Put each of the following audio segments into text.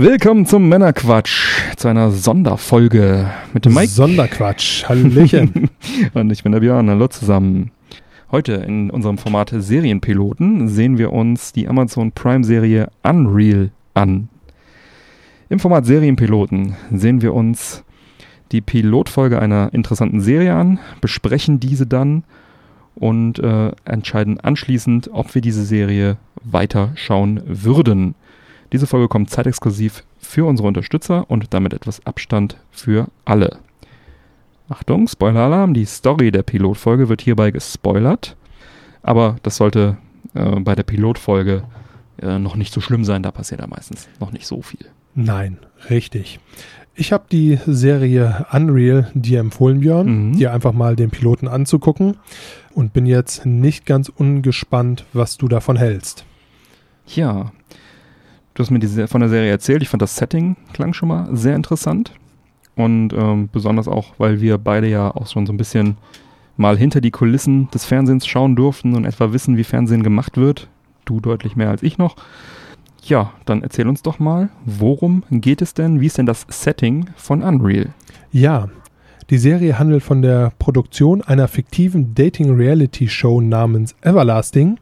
Willkommen zum Männerquatsch, zu einer Sonderfolge mit dem Mike. Sonderquatsch, Hallöchen. Und ich bin der Björn, hallo zusammen. Heute in unserem Format Serienpiloten sehen wir uns die Amazon Prime Serie Unreal an. Im Format Serienpiloten sehen wir uns die Pilotfolge einer interessanten Serie an, besprechen diese dann und äh, entscheiden anschließend, ob wir diese Serie weiterschauen würden. Diese Folge kommt zeitexklusiv für unsere Unterstützer und damit etwas Abstand für alle. Achtung, Spoiler-Alarm, die Story der Pilotfolge wird hierbei gespoilert, aber das sollte äh, bei der Pilotfolge äh, noch nicht so schlimm sein, da passiert ja meistens noch nicht so viel. Nein, richtig. Ich habe die Serie Unreal dir empfohlen, Björn, Mhm. dir einfach mal den Piloten anzugucken und bin jetzt nicht ganz ungespannt, was du davon hältst. Ja, du hast mir diese, von der Serie erzählt. Ich fand das Setting klang schon mal sehr interessant. Und ähm, besonders auch, weil wir beide ja auch schon so ein bisschen mal hinter die Kulissen des Fernsehens schauen durften und etwa wissen, wie Fernsehen gemacht wird. Du deutlich mehr als ich noch. Ja, dann erzähl uns doch mal, worum geht es denn? Wie ist denn das Setting von Unreal? Ja, die Serie handelt von der Produktion einer fiktiven Dating-Reality-Show namens Everlasting,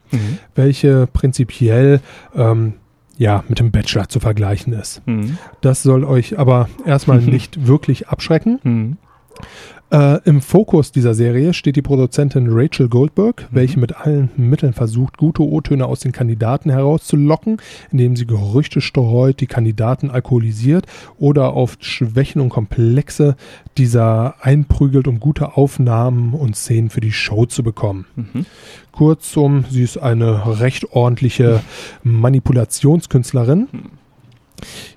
welche prinzipiell ähm, ja, mit dem Bachelor zu vergleichen ist. Mhm. Das soll euch aber erstmal nicht wirklich abschrecken. Mhm. Äh, Im Fokus dieser Serie steht die Produzentin Rachel Goldberg, Mhm. welche mit allen Mitteln versucht, gute O-Töne aus den Kandidaten herauszulocken, indem sie Gerüchte streut, die Kandidaten alkoholisiert oder auf Schwächen und Komplexe dieser einprügelt, um gute Aufnahmen und Szenen für die Show zu bekommen. Mhm. Kurzum, sie ist eine recht ordentliche Manipulationskünstlerin.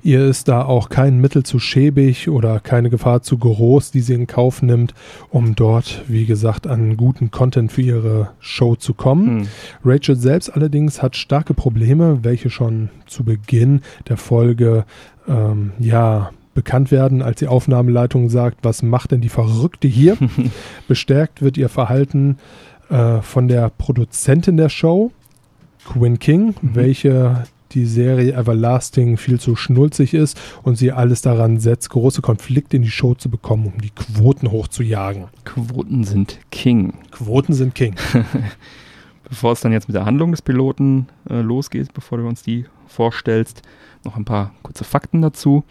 Ihr ist da auch kein Mittel zu schäbig oder keine Gefahr zu groß, die sie in Kauf nimmt, um dort, wie gesagt, an guten Content für ihre Show zu kommen. Mhm. Rachel selbst allerdings hat starke Probleme, welche schon zu Beginn der Folge ähm, ja bekannt werden, als die Aufnahmeleitung sagt, was macht denn die Verrückte hier? Bestärkt wird ihr Verhalten äh, von der Produzentin der Show, Quinn King, Mhm. welche die Serie Everlasting viel zu schnulzig ist und sie alles daran setzt, große Konflikte in die Show zu bekommen, um die Quoten hochzujagen. Quoten sind King. Quoten sind King. Bevor es dann jetzt mit der Handlung des Piloten äh, losgeht, bevor du uns die vorstellst, noch ein paar kurze Fakten dazu.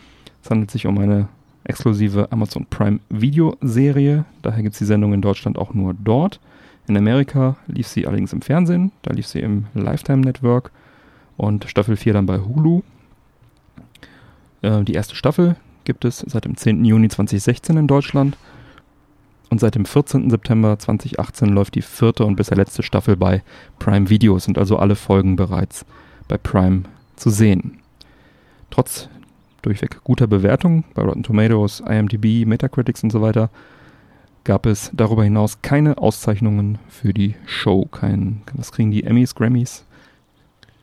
Es handelt sich um eine exklusive Amazon Prime Videoserie. Daher gibt es die Sendung in Deutschland auch nur dort. In Amerika lief sie allerdings im Fernsehen. Da lief sie im Lifetime Network und Staffel 4 dann bei Hulu. Äh, die erste Staffel gibt es seit dem 10. Juni 2016 in Deutschland. Und seit dem 14. September 2018 läuft die vierte und bisher letzte Staffel bei Prime Video. Sind also alle Folgen bereits bei Prime zu sehen. Trotz durchweg guter Bewertung bei Rotten Tomatoes, IMDb, Metacritics und so weiter gab es darüber hinaus keine Auszeichnungen für die Show. Kein, was kriegen die? Emmys, Grammys?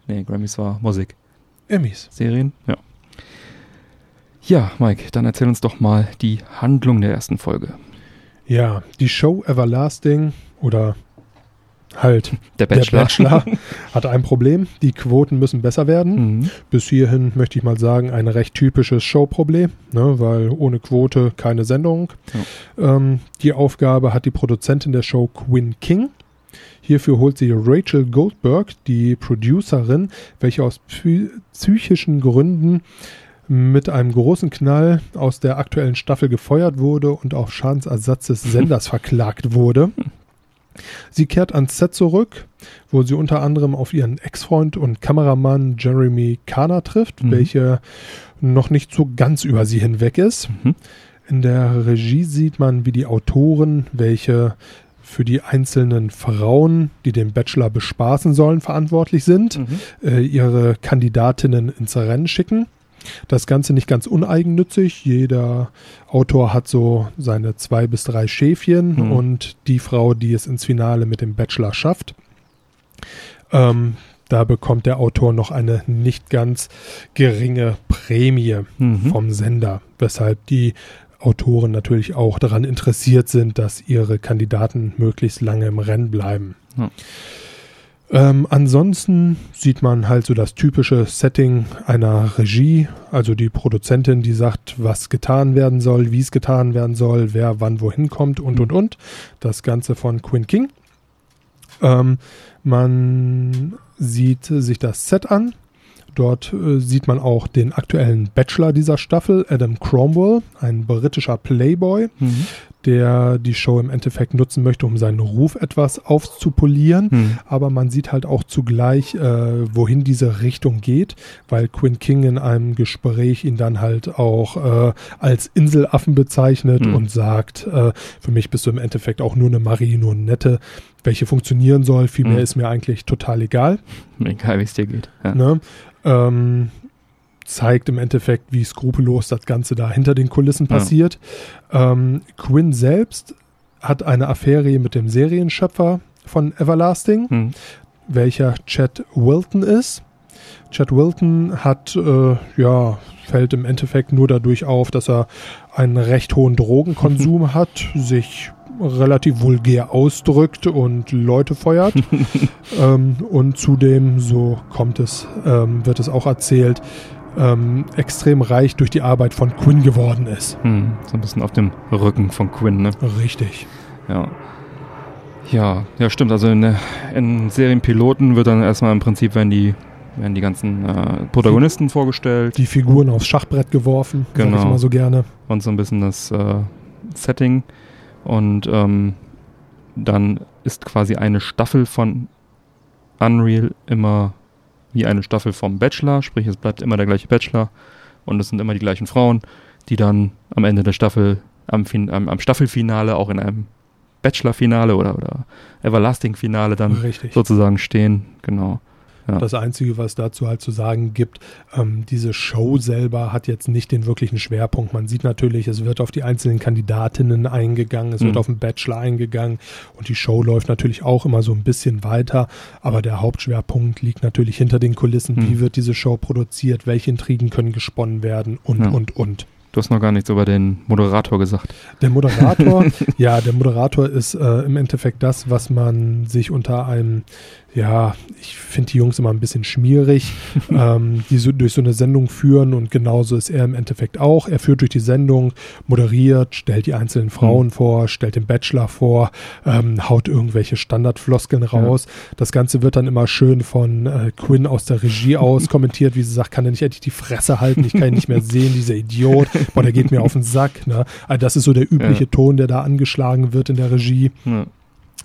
Nee, Grammys war Musik. Emmys. Serien? Ja. Ja, Mike, dann erzähl uns doch mal die Handlung der ersten Folge. Ja, die Show Everlasting oder halt Der der Bachelor. Bachelor hat ein Problem. Die Quoten müssen besser werden. Mhm. Bis hierhin möchte ich mal sagen, ein recht typisches Showproblem, ne, weil ohne Quote keine Sendung. Ähm, die Aufgabe hat die Produzentin der Show Quinn King. Hierfür holt sie Rachel Goldberg, die Producerin, welche aus psy psychischen Gründen mit einem großen Knall aus der aktuellen Staffel gefeuert wurde und auf Schadensersatz des Senders verklagt wurde. Sie kehrt ans Set zurück, wo sie unter anderem auf ihren Ex-Freund und Kameramann Jeremy Kana trifft, Mhm. welcher noch nicht so ganz über sie hinweg ist. Mhm. In der Regie sieht man, wie die Autoren, welche für die einzelnen Frauen, die den Bachelor bespaßen sollen, verantwortlich sind, Mhm. äh, ihre Kandidatinnen ins Rennen schicken. Das Ganze nicht ganz uneigennützig. Jeder Autor hat so seine zwei bis drei Schäfchen Mhm. und die Frau, die es ins Finale mit dem Bachelor schafft. Ähm, da bekommt der Autor noch eine nicht ganz geringe Prämie Mhm. vom Sender, weshalb die Autoren natürlich auch daran interessiert sind, dass ihre Kandidaten möglichst lange im Rennen bleiben. Ja. Ähm, ansonsten sieht man halt so das typische Setting einer Regie, also die Produzentin, die sagt, was getan werden soll, wie es getan werden soll, wer wann wohin kommt und und und. Das Ganze von Quinn King. Ähm, man sieht sich das Set an. Dort äh, sieht man auch den aktuellen Bachelor dieser Staffel, Adam Cromwell, ein britischer Playboy, Mhm. Der die Show im Endeffekt nutzen möchte, um seinen Ruf etwas aufzupolieren. Mhm. Aber man sieht halt auch zugleich, äh, wohin diese Richtung geht, weil Quinn King in einem Gespräch ihn dann halt auch äh, als Inselaffen bezeichnet Mhm. und sagt, äh, für mich bist du im Endeffekt auch nur eine Marie, nur eine nette, welche funktionieren soll. Viel mehr Mhm. ist mir eigentlich total egal. Egal, wie es dir geht. Ja. Ne? Ähm, zeigt im Endeffekt, wie skrupellos das Ganze da hinter den Kulissen Ja. passiert. Ähm, Quinn selbst hat eine Affäre mit dem Serienschöpfer von Everlasting, Mhm. welcher Chad Wilton ist. Chad Wilton hat, äh, ja, fällt im Endeffekt nur dadurch auf, dass er einen recht hohen Drogenkonsum hat, sich relativ vulgär ausdrückt und Leute feuert. ähm, und zudem, so kommt es, ähm, wird es auch erzählt, ähm, extrem reich durch die Arbeit von Quinn geworden ist. Mhm. So ein bisschen auf dem Rücken von Quinn, ne? Richtig. Ja. Ja, ja, stimmt. Also in, in Serienpiloten wird dann erstmal im Prinzip werden die, werden die ganzen äh, Protagonisten vorgestellt Die Figuren aufs Schachbrett geworfen, sag Genau. ich immer so gerne. und so ein bisschen das äh, Setting. Und ähm, dann ist quasi eine Staffel von Unreal immer wie eine Staffel vom Bachelor, sprich es bleibt immer der gleiche Bachelor und es sind immer die gleichen Frauen, die dann am Ende der Staffel, am, fin am, am Staffelfinale auch in einem Bachelor-Finale oder, oder Everlasting-Finale dann Richtig. sozusagen stehen. Genau. Ja. Das Einzige, was dazu halt zu sagen gibt, ähm, diese Show selber hat jetzt nicht den wirklichen Schwerpunkt. Man sieht natürlich, es wird auf die einzelnen Kandidatinnen eingegangen, es wird Mhm. auf den Bachelor eingegangen und die Show läuft natürlich auch immer so ein bisschen weiter, aber der Hauptschwerpunkt liegt natürlich hinter den Kulissen. Mhm. Wie wird diese Show produziert? Welche Intrigen können gesponnen werden? Und, Ja. und, und. Du hast noch gar nichts über den Moderator gesagt. Der Moderator, ja, der Moderator ist äh, im Endeffekt das, was man sich unter einem, ja, ich finde die Jungs immer ein bisschen schmierig, ähm, die so durch so eine Sendung führen und genauso ist er im Endeffekt auch. Er führt durch die Sendung, moderiert, stellt die einzelnen Frauen vor, stellt den Bachelor vor, ähm, haut irgendwelche Standardfloskeln raus. Das Ganze wird dann immer schön von äh, Quinn aus der Regie aus kommentiert, wie sie sagt, kann er nicht endlich die Fresse halten, ich kann ihn nicht mehr sehen, dieser Idiot. Boah, der geht mir auf den Sack. Ne? Also das ist so der übliche Ja. Ton, der da angeschlagen wird in der Regie. Ja.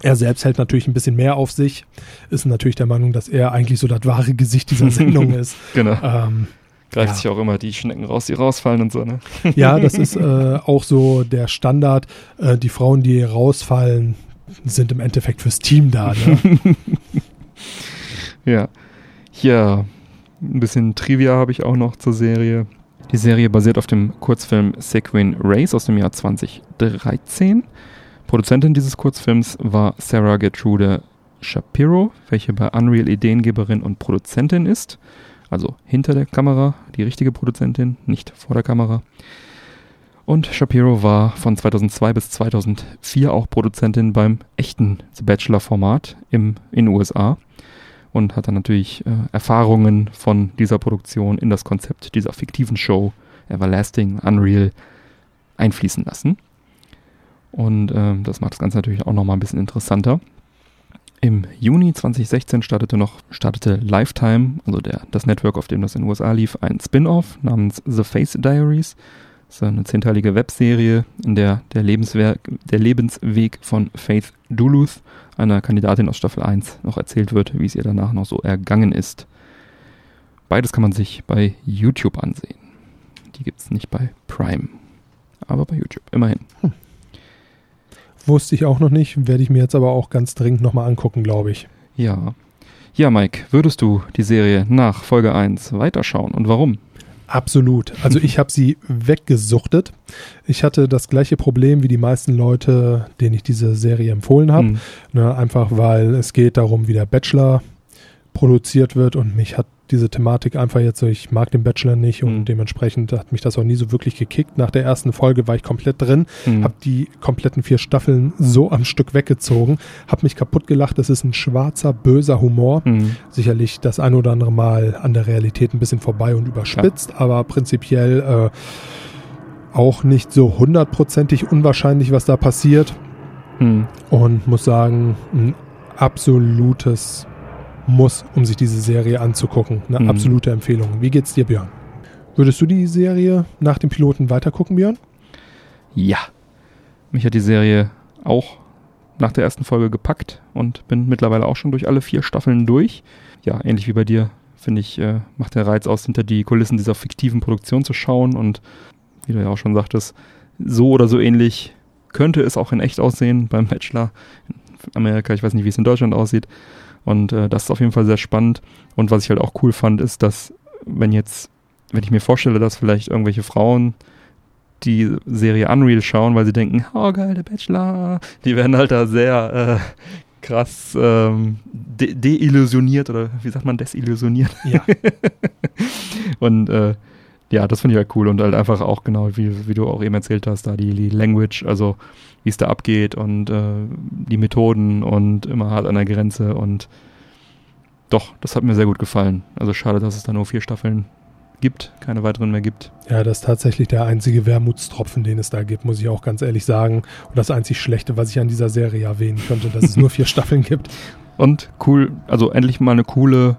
Er selbst hält natürlich ein bisschen mehr auf sich, ist natürlich der Meinung, dass er eigentlich so das wahre Gesicht dieser Sendung ist. Genau. Ähm, Greift ja. sich auch immer die Schnecken raus, die rausfallen und so, ne? ja, das ist äh, auch so der Standard. Äh, die Frauen, die rausfallen, sind im Endeffekt fürs Team da. Ne? Ja. Ja, ein bisschen Trivia habe ich auch noch zur Serie. Die Serie basiert auf dem Kurzfilm Sequin Race aus dem Jahr 2013. Produzentin dieses Kurzfilms war Sarah Gertrude Shapiro, welche bei Unreal Ideengeberin und Produzentin ist. Also hinter der Kamera, die richtige Produzentin, nicht vor der Kamera. Und Shapiro war von 2002 bis 2004 auch Produzentin beim echten The Bachelor-Format in den USA und hat dann natürlich äh, Erfahrungen von dieser Produktion in das Konzept dieser fiktiven Show Everlasting Unreal einfließen lassen. Und ähm, das macht das Ganze natürlich auch nochmal ein bisschen interessanter. Im Juni 2016 startete noch startete Lifetime, also der, das Network, auf dem das in den USA lief, ein Spin-off namens The Face Diaries. Das ist eine zehnteilige Webserie, in der der, Lebenswerk, der Lebensweg von Faith Duluth, einer Kandidatin aus Staffel 1, noch erzählt wird, wie es ihr danach noch so ergangen ist. Beides kann man sich bei YouTube ansehen. Die gibt es nicht bei Prime, aber bei YouTube, immerhin. Wusste ich auch noch nicht, werde ich mir jetzt aber auch ganz dringend nochmal angucken, glaube ich. Ja. Ja, Mike, würdest du die Serie nach Folge 1 weiterschauen und warum? Absolut. Also ich habe sie weggesuchtet. Ich hatte das gleiche Problem wie die meisten Leute, denen ich diese Serie empfohlen habe. Mhm. Ne, einfach weil es geht darum, wie der Bachelor produziert wird und mich hat diese Thematik einfach jetzt so, ich mag den Bachelor nicht und Mhm. dementsprechend hat mich das auch nie so wirklich gekickt. Nach der ersten Folge war ich komplett drin, Mhm. habe die kompletten vier Staffeln so am Stück weggezogen, habe mich kaputt gelacht. Das ist ein schwarzer, böser Humor. Mhm. Sicherlich das ein oder andere Mal an der Realität ein bisschen vorbei und überspitzt, aber prinzipiell äh, auch nicht so hundertprozentig unwahrscheinlich, was da passiert. Mhm. Und muss sagen, ein absolutes Muss, um sich diese Serie anzugucken. Eine Mhm. absolute Empfehlung. Wie geht's dir, Björn? Würdest du die Serie nach dem Piloten weitergucken, Björn? Ja. Mich hat die Serie auch nach der ersten Folge gepackt und bin mittlerweile auch schon durch alle vier Staffeln durch. Ja, ähnlich wie bei dir, finde ich, äh, macht der Reiz aus, hinter die Kulissen dieser fiktiven Produktion zu schauen und wie du ja auch schon sagtest, so oder so ähnlich könnte es auch in echt aussehen beim Bachelor in Amerika. Ich weiß nicht, wie es in Deutschland aussieht. Und äh, das ist auf jeden Fall sehr spannend. Und was ich halt auch cool fand, ist, dass wenn jetzt, wenn ich mir vorstelle, dass vielleicht irgendwelche Frauen die Serie Unreal schauen, weil sie denken, oh geil, der Bachelor, die werden halt da sehr äh, krass ähm, de deillusioniert oder wie sagt man, desillusioniert. Ja. Und äh, ja, das finde ich halt cool und halt einfach auch genau, wie, wie du auch eben erzählt hast, da die, die Language, also wie es da abgeht und äh, die Methoden und immer hart an der Grenze und doch, das hat mir sehr gut gefallen. Also schade, dass es da nur vier Staffeln gibt, keine weiteren mehr gibt. Ja, das ist tatsächlich der einzige Wermutstropfen, den es da gibt, muss ich auch ganz ehrlich sagen. Und das einzig Schlechte, was ich an dieser Serie erwähnen könnte, dass es nur vier Staffeln gibt. Und cool, also endlich mal eine coole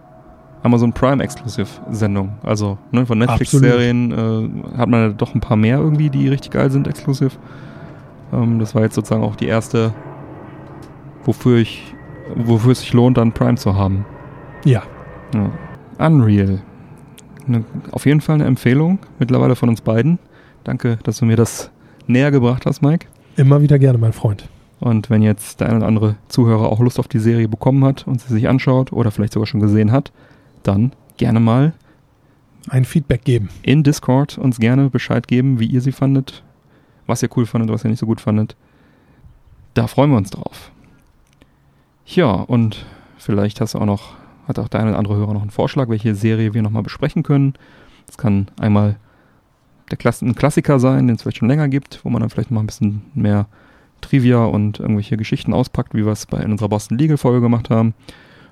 Amazon Prime Exclusive Sendung. Also ne, von Netflix-Serien äh, hat man ja doch ein paar mehr irgendwie, die richtig geil sind, exklusiv. Ähm, das war jetzt sozusagen auch die erste, wofür ich, wofür es sich lohnt, dann Prime zu haben. Ja, Ja. Unreal. Eine, auf jeden Fall eine Empfehlung, mittlerweile von uns beiden. Danke, dass du mir das näher gebracht hast, Mike. immer wieder gerne, mein Freund. Und wenn jetzt der ein oder andere Zuhörer auch Lust auf die Serie bekommen hat und sie sich anschaut oder vielleicht sogar schon gesehen hat, dann gerne mal Ein Feedback geben. in Discord uns gerne Bescheid geben, wie ihr sie fandet, was ihr cool fandet, was ihr nicht so gut fandet. Da freuen wir uns drauf. Ja, und vielleicht hast du auch noch, hat auch der eine oder andere Hörer noch einen Vorschlag, welche Serie wir nochmal besprechen können. Das kann einmal der Klass ein Klassiker sein, den es vielleicht schon länger gibt, wo man dann vielleicht mal ein bisschen mehr Trivia und irgendwelche Geschichten auspackt, wie wir es bei in unserer Boston Legal Folge gemacht haben.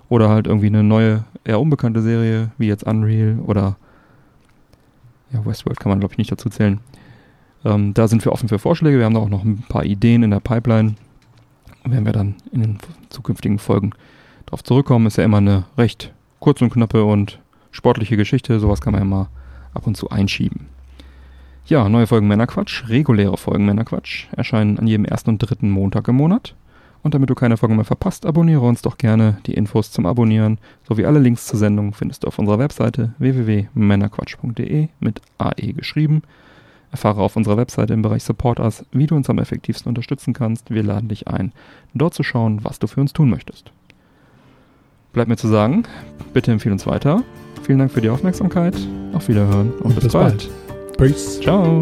Oder halt irgendwie eine neue, eher unbekannte Serie, wie jetzt Unreal oder ja, Westworld kann man glaube ich nicht dazu zählen. Ähm, da sind wir offen für Vorschläge. Wir haben da auch noch ein paar Ideen in der Pipeline. Werden wir dann in den zukünftigen Folgen darauf zurückkommen. Ist ja immer eine recht kurze und knappe und sportliche Geschichte. Sowas kann man ja mal ab und zu einschieben. Ja, neue Folgen Männerquatsch, reguläre Folgen Männerquatsch erscheinen an jedem ersten und dritten Montag im Monat. Und damit du keine Folge mehr verpasst, abonniere uns doch gerne. Die Infos zum Abonnieren sowie alle Links zur Sendung findest du auf unserer Webseite www.männerquatsch.de mit AE geschrieben. Erfahre auf unserer Webseite im Bereich Support Us, wie du uns am effektivsten unterstützen kannst. Wir laden dich ein, dort zu schauen, was du für uns tun möchtest. Bleibt mir zu sagen, bitte empfehle uns weiter. Vielen Dank für die Aufmerksamkeit. Auf Wiederhören und, bis, bald. Peace. Ciao.